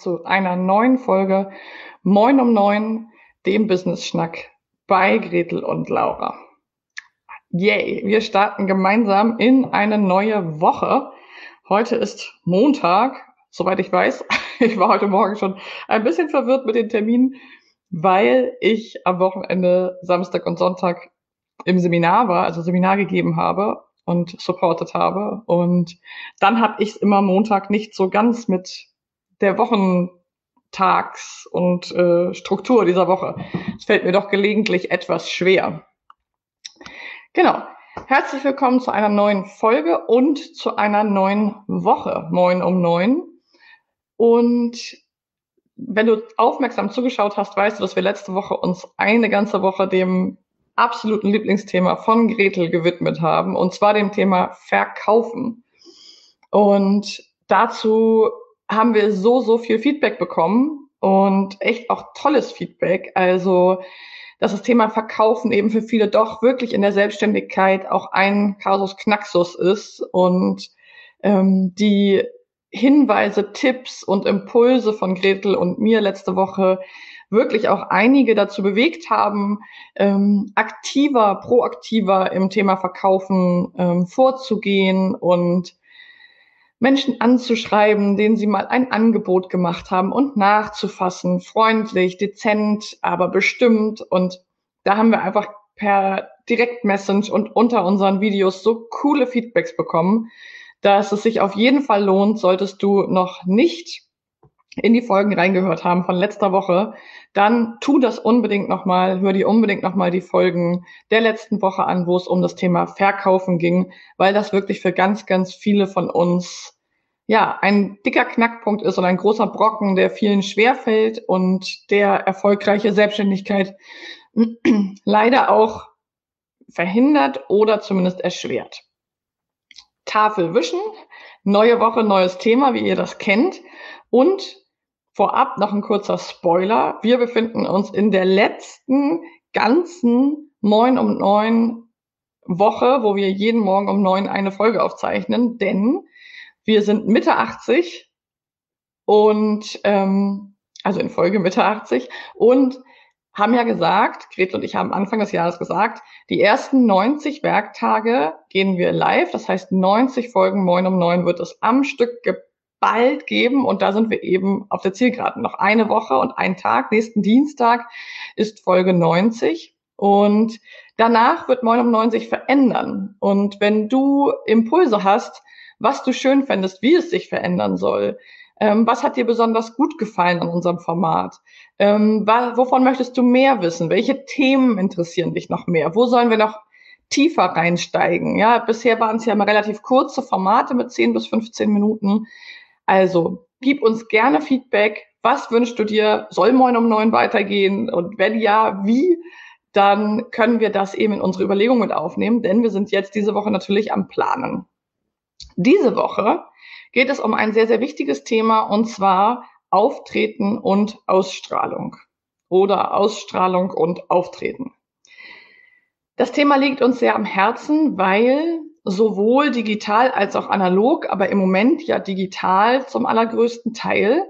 Zu einer neuen Folge Moin um Neun, dem Business-Schnack bei Gretel und Laura. Yay, wir starten gemeinsam in eine neue Woche. Heute ist Montag soweit ich weiß. Ich war heute Morgen schon ein bisschen verwirrt mit den Terminen, weil ich am Wochenende Samstag und Sonntag im Seminar war, also Seminar gegeben habe und supportet habe. Und dann habe ich es immer Montag nicht so ganz mit der Wochentags- und äh, Struktur dieser Woche. Es fällt mir doch gelegentlich etwas schwer. Genau. Herzlich willkommen zu einer neuen Folge und zu einer neuen Woche. Moin um neun. Und wenn du aufmerksam zugeschaut hast, weißt du, dass wir letzte Woche uns eine ganze Woche dem absoluten Lieblingsthema von Gretel gewidmet haben, und zwar dem Thema Verkaufen. Und dazu haben wir so, so viel Feedback bekommen und echt auch tolles Feedback. Also, dass das Thema Verkaufen eben für viele doch wirklich in der Selbstständigkeit auch ein Kasus Knaxus ist und ähm, die Hinweise, Tipps und Impulse von Gretel und mir letzte Woche wirklich auch einige dazu bewegt haben, ähm, aktiver, proaktiver im Thema Verkaufen ähm, vorzugehen und Menschen anzuschreiben, denen sie mal ein Angebot gemacht haben und nachzufassen, freundlich, dezent, aber bestimmt. Und da haben wir einfach per Direktmessage und unter unseren Videos so coole Feedbacks bekommen, dass es sich auf jeden Fall lohnt, solltest du noch nicht in die Folgen reingehört haben von letzter Woche, dann tu das unbedingt nochmal, hör dir unbedingt nochmal die Folgen der letzten Woche an, wo es um das Thema Verkaufen ging, weil das wirklich für ganz, ganz viele von uns ja ein dicker Knackpunkt ist und ein großer Brocken, der vielen schwerfällt und der erfolgreiche Selbstständigkeit leider auch verhindert oder zumindest erschwert. Tafel wischen. Neue Woche, neues Thema, wie ihr das kennt. Und vorab noch ein kurzer Spoiler. Wir befinden uns in der letzten ganzen neun um neun Woche, wo wir jeden Morgen um neun eine Folge aufzeichnen, denn wir sind Mitte 80 und ähm, also in Folge Mitte 80 und haben ja gesagt, Gretel und ich haben Anfang des Jahres gesagt, die ersten 90 Werktage gehen wir live. Das heißt, 90 Folgen Moin um Neun wird es am Stück geballt geben. Und da sind wir eben auf der Zielgeraden. Noch eine Woche und ein Tag. Nächsten Dienstag ist Folge 90. Und danach wird Moin um Neun sich verändern. Und wenn du Impulse hast, was du schön fändest, wie es sich verändern soll, ähm, was hat dir besonders gut gefallen an unserem Format? Ähm, wovon möchtest du mehr wissen? Welche Themen interessieren dich noch mehr? Wo sollen wir noch tiefer reinsteigen? Ja, bisher waren es ja immer relativ kurze Formate mit 10 bis 15 Minuten. Also, gib uns gerne Feedback. Was wünschst du dir? Soll Moin um neun weitergehen? Und wenn ja, wie? Dann können wir das eben in unsere Überlegungen mit aufnehmen, denn wir sind jetzt diese Woche natürlich am Planen. Diese Woche geht es um ein sehr, sehr wichtiges Thema und zwar Auftreten und Ausstrahlung oder Ausstrahlung und Auftreten. Das Thema liegt uns sehr am Herzen, weil sowohl digital als auch analog, aber im Moment ja digital zum allergrößten Teil,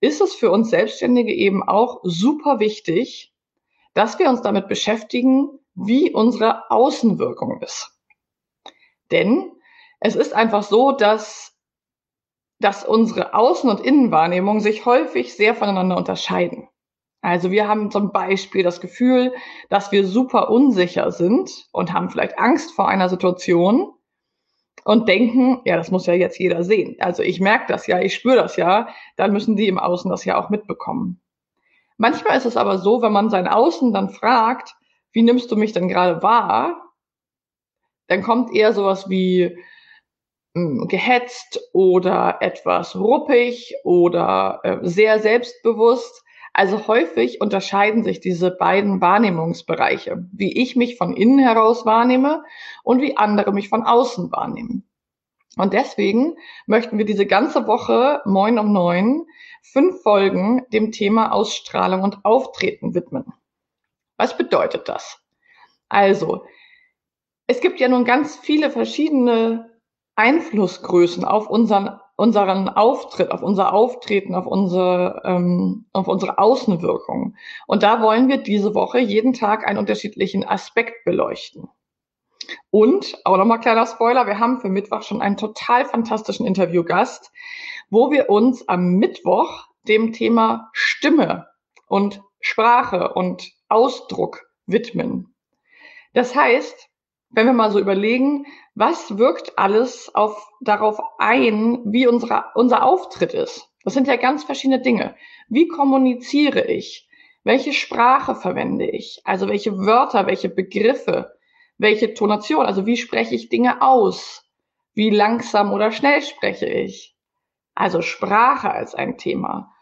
ist es für uns Selbstständige eben auch super wichtig, dass wir uns damit beschäftigen, wie unsere Außenwirkung ist. Denn es ist einfach so, dass dass unsere Außen- und Innenwahrnehmung sich häufig sehr voneinander unterscheiden. Also wir haben zum Beispiel das Gefühl, dass wir super unsicher sind und haben vielleicht Angst vor einer Situation und denken, ja, das muss ja jetzt jeder sehen. Also ich merke das ja, ich spüre das ja, dann müssen die im Außen das ja auch mitbekommen. Manchmal ist es aber so, wenn man sein Außen dann fragt, wie nimmst du mich denn gerade wahr? Dann kommt eher sowas wie mh, hm, gehetzt oder etwas ruppig oder äh, sehr selbstbewusst. Also häufig unterscheiden sich diese beiden Wahrnehmungsbereiche, wie ich mich von innen heraus wahrnehme und wie andere mich von außen wahrnehmen. Und deswegen möchten wir diese ganze Woche Moin um neun fünf Folgen dem Thema Ausstrahlung und Auftreten widmen. Was bedeutet das? Also, es gibt ja nun ganz viele verschiedene Einflussgrößen auf unseren unseren Auftritt, auf unser Auftreten, auf unsere, ähm, auf unsere Außenwirkung. Und da wollen wir diese Woche jeden Tag einen unterschiedlichen Aspekt beleuchten. Und, auch nochmal kleiner Spoiler, wir haben für Mittwoch schon einen total fantastischen Interviewgast, wo wir uns am Mittwoch dem Thema Stimme und Sprache und Ausdruck widmen. Das heißt, wenn wir mal so überlegen, was wirkt alles auf, darauf ein, wie unsere, unser Auftritt ist? Das sind ja ganz verschiedene Dinge. Wie kommuniziere ich? Welche Sprache verwende ich? Also welche Wörter, welche Begriffe, welche Tonation? Also wie spreche ich Dinge aus? Wie langsam oder schnell spreche ich? Also Sprache als ein Thema.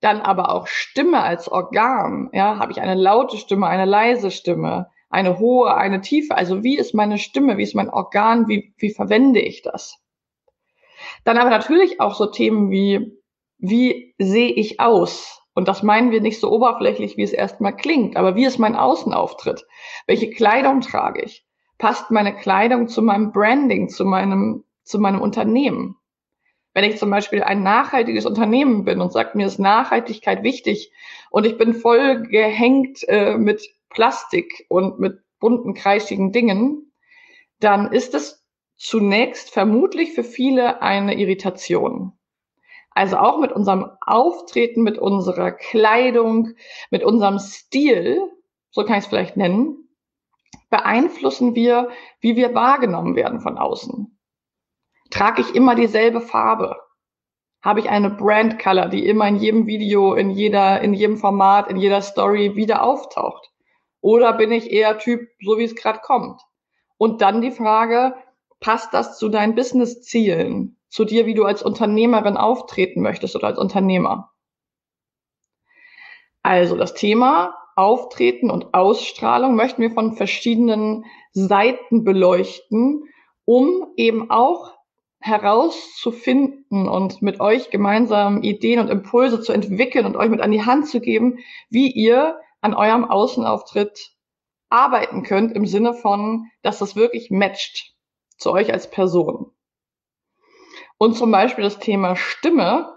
Dann aber auch Stimme als Organ. Ja, habe ich eine laute Stimme, eine leise Stimme? Eine hohe, eine tiefe. Also wie ist meine Stimme, wie ist mein Organ, wie, wie verwende ich das? Dann aber natürlich auch so Themen wie, wie sehe ich aus? Und das meinen wir nicht so oberflächlich, wie es erstmal klingt, aber wie ist mein Außenauftritt? Welche Kleidung trage ich? Passt meine Kleidung zu meinem Branding, zu meinem, zu meinem Unternehmen? Wenn ich zum Beispiel ein nachhaltiges Unternehmen bin und sagt, mir ist Nachhaltigkeit wichtig und ich bin voll gehängt äh, mit Plastik und mit bunten, kreischigen Dingen, dann ist es zunächst vermutlich für viele eine Irritation. Also auch mit unserem Auftreten, mit unserer Kleidung, mit unserem Stil, so kann ich es vielleicht nennen, beeinflussen wir, wie wir wahrgenommen werden von außen. Trage ich immer dieselbe Farbe? Habe ich eine Brand Color, die immer in jedem Video, in jeder, in jedem Format, in jeder Story wieder auftaucht? Oder bin ich eher Typ, so wie es gerade kommt? Und dann die Frage, passt das zu deinen Business-Zielen, zu dir, wie du als Unternehmerin auftreten möchtest oder als Unternehmer? Also das Thema Auftreten und Ausstrahlung möchten wir von verschiedenen Seiten beleuchten, um eben auch herauszufinden und mit euch gemeinsam Ideen und Impulse zu entwickeln und euch mit an die Hand zu geben, wie ihr an eurem Außenauftritt arbeiten könnt im Sinne von, dass das wirklich matcht zu euch als Person. Und zum Beispiel das Thema Stimme,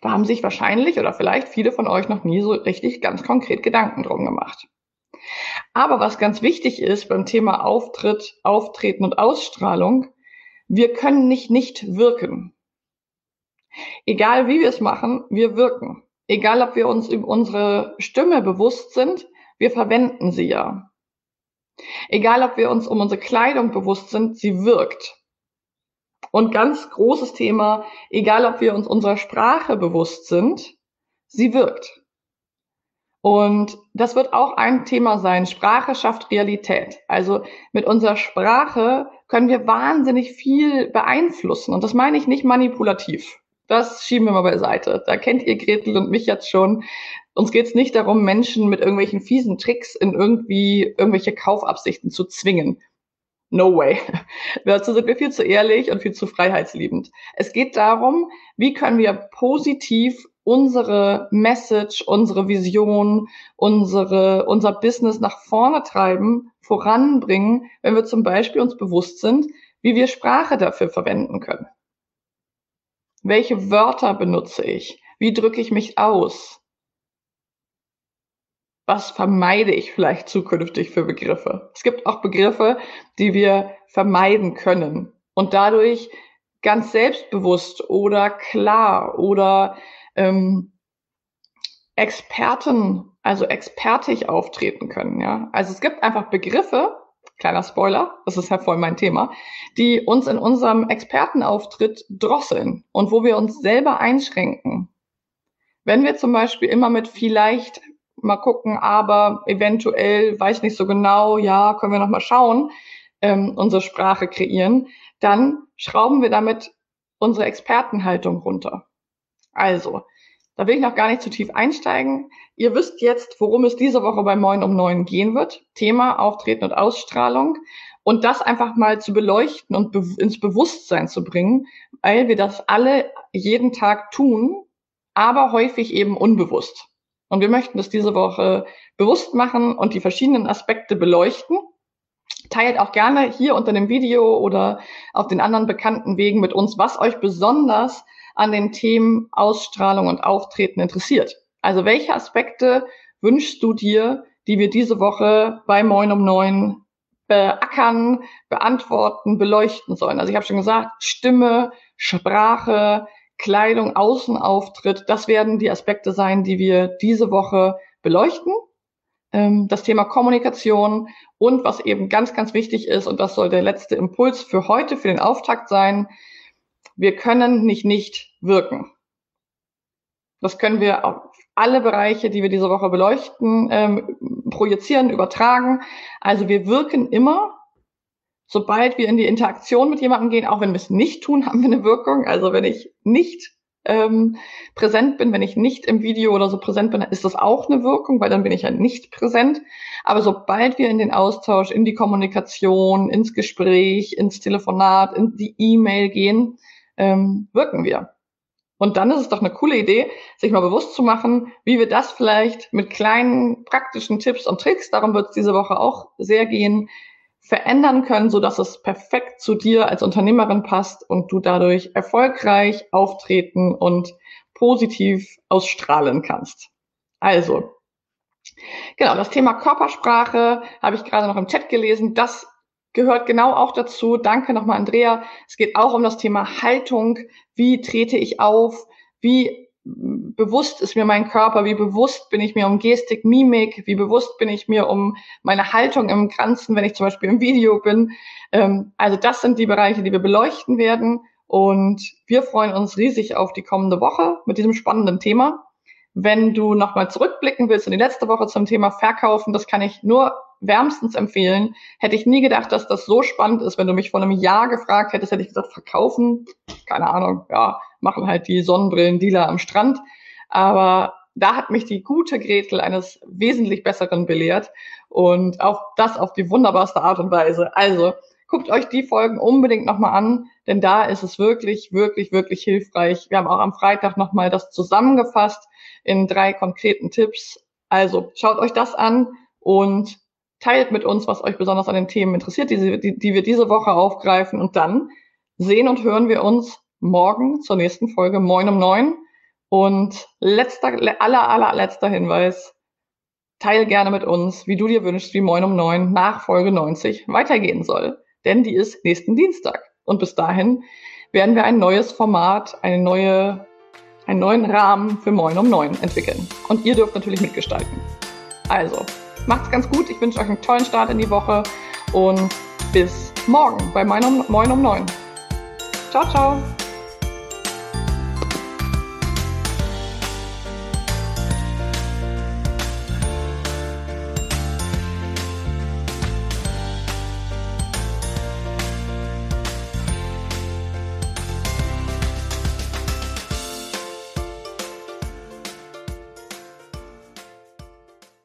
da haben sich wahrscheinlich oder vielleicht viele von euch noch nie so richtig ganz konkret Gedanken drum gemacht. Aber was ganz wichtig ist beim Thema Auftritt, Auftreten und Ausstrahlung, wir können nicht nicht wirken. Egal wie wir es machen, wir wirken. Egal, ob wir uns über unsere Stimme bewusst sind, wir verwenden sie ja. Egal, ob wir uns um unsere Kleidung bewusst sind, sie wirkt. Und ganz großes Thema, egal, ob wir uns unserer Sprache bewusst sind, sie wirkt. Und das wird auch ein Thema sein. Sprache schafft Realität. Also mit unserer Sprache können wir wahnsinnig viel beeinflussen. Und das meine ich nicht manipulativ. Das schieben wir mal beiseite. Da kennt ihr Gretel und mich jetzt schon. Uns geht es nicht darum, Menschen mit irgendwelchen fiesen Tricks in irgendwie irgendwelche Kaufabsichten zu zwingen. No way. Dazu sind wir viel zu ehrlich und viel zu freiheitsliebend. Es geht darum, wie können wir positiv unsere Message, unsere Vision, unsere, unser Business nach vorne treiben, voranbringen, wenn wir zum Beispiel uns bewusst sind, wie wir Sprache dafür verwenden können. Welche Wörter benutze ich? Wie drücke ich mich aus? Was vermeide ich vielleicht zukünftig für Begriffe? Es gibt auch Begriffe, die wir vermeiden können und dadurch ganz selbstbewusst oder klar oder ähm, Experten, also expertig auftreten können. Ja? Also es gibt einfach Begriffe, kleiner Spoiler, das ist ja voll mein Thema, die uns in unserem Expertenauftritt drosseln und wo wir uns selber einschränken. Wenn wir zum Beispiel immer mit vielleicht mal gucken, aber eventuell, weiß nicht so genau, ja, können wir noch mal schauen, ähm, unsere Sprache kreieren, dann schrauben wir damit unsere Expertenhaltung runter. Also, da will ich noch gar nicht zu tief einsteigen. Ihr wisst jetzt, worum es diese Woche bei Moin um Neun gehen wird. Thema Auftreten und Ausstrahlung. Und das einfach mal zu beleuchten und be ins Bewusstsein zu bringen, weil wir das alle jeden Tag tun, aber häufig eben unbewusst. Und wir möchten das diese Woche bewusst machen und die verschiedenen Aspekte beleuchten. Teilt auch gerne hier unter dem Video oder auf den anderen bekannten Wegen mit uns, was euch besonders an den Themen Ausstrahlung und Auftreten interessiert. Also welche Aspekte wünschst du dir, die wir diese Woche bei Moin um Neun beackern, beantworten, beleuchten sollen? Also ich habe schon gesagt, Stimme, Sprache, Kleidung, Außenauftritt, das werden die Aspekte sein, die wir diese Woche beleuchten. Ähm, das Thema Kommunikation und was eben ganz, ganz wichtig ist, und das soll der letzte Impuls für heute, für den Auftakt sein, wir können nicht nicht wirken. Das können wir auf alle Bereiche, die wir diese Woche beleuchten, ähm, projizieren, übertragen. Also wir wirken immer, sobald wir in die Interaktion mit jemandem gehen, auch wenn wir es nicht tun, haben wir eine Wirkung. Also wenn ich nicht ähm, präsent bin, wenn ich nicht im Video oder so präsent bin, ist das auch eine Wirkung, weil dann bin ich ja nicht präsent. Aber sobald wir in den Austausch, in die Kommunikation, ins Gespräch, ins Telefonat, in die E-Mail gehen, ähm, wirken wir. Und dann ist es doch eine coole Idee, sich mal bewusst zu machen, wie wir das vielleicht mit kleinen praktischen Tipps und Tricks, darum wird es diese Woche auch sehr gehen, verändern können, so dass es perfekt zu dir als Unternehmerin passt und du dadurch erfolgreich auftreten und positiv ausstrahlen kannst. Also, genau, das Thema Körpersprache habe ich gerade noch im Chat gelesen. Das gehört genau auch dazu. Danke nochmal, Andrea. Es geht auch um das Thema Haltung. Wie trete ich auf? Wie bewusst ist mir mein Körper? Wie bewusst bin ich mir um Gestik, Mimik? Wie bewusst bin ich mir um meine Haltung im Ganzen, wenn ich zum Beispiel im Video bin? Ähm, also das sind die Bereiche, die wir beleuchten werden. Und wir freuen uns riesig auf die kommende Woche mit diesem spannenden Thema. Wenn du nochmal zurückblicken willst in die letzte Woche zum Thema Verkaufen, das kann ich nur wärmstens empfehlen. Hätte ich nie gedacht, dass das so spannend ist. Wenn du mich vor einem Jahr gefragt hättest, hätte ich gesagt, verkaufen, keine Ahnung, ja, machen halt die Sonnenbrillen-Dealer am Strand. Aber da hat mich die gute Gretel eines wesentlich besseren belehrt und auch das auf die wunderbarste Art und Weise. Also guckt euch die Folgen unbedingt nochmal an, denn da ist es wirklich, wirklich, wirklich hilfreich. Wir haben auch am Freitag nochmal das zusammengefasst in drei konkreten Tipps. Also schaut euch das an und teilt mit uns, was euch besonders an den Themen interessiert, die, die, wir diese Woche aufgreifen. Und dann sehen und hören wir uns morgen zur nächsten Folge Moin um neun. Und letzter, aller, aller, letzter Hinweis. Teil gerne mit uns, wie du dir wünschst, wie Moin um neun nach Folge 90 weitergehen soll. Denn die ist nächsten Dienstag. Und bis dahin werden wir ein neues Format, eine neue einen neuen Rahmen für Moin um 9 entwickeln. Und ihr dürft natürlich mitgestalten. Also, macht's ganz gut. Ich wünsche euch einen tollen Start in die Woche und bis morgen bei Moin um, Moin um 9. Ciao, ciao.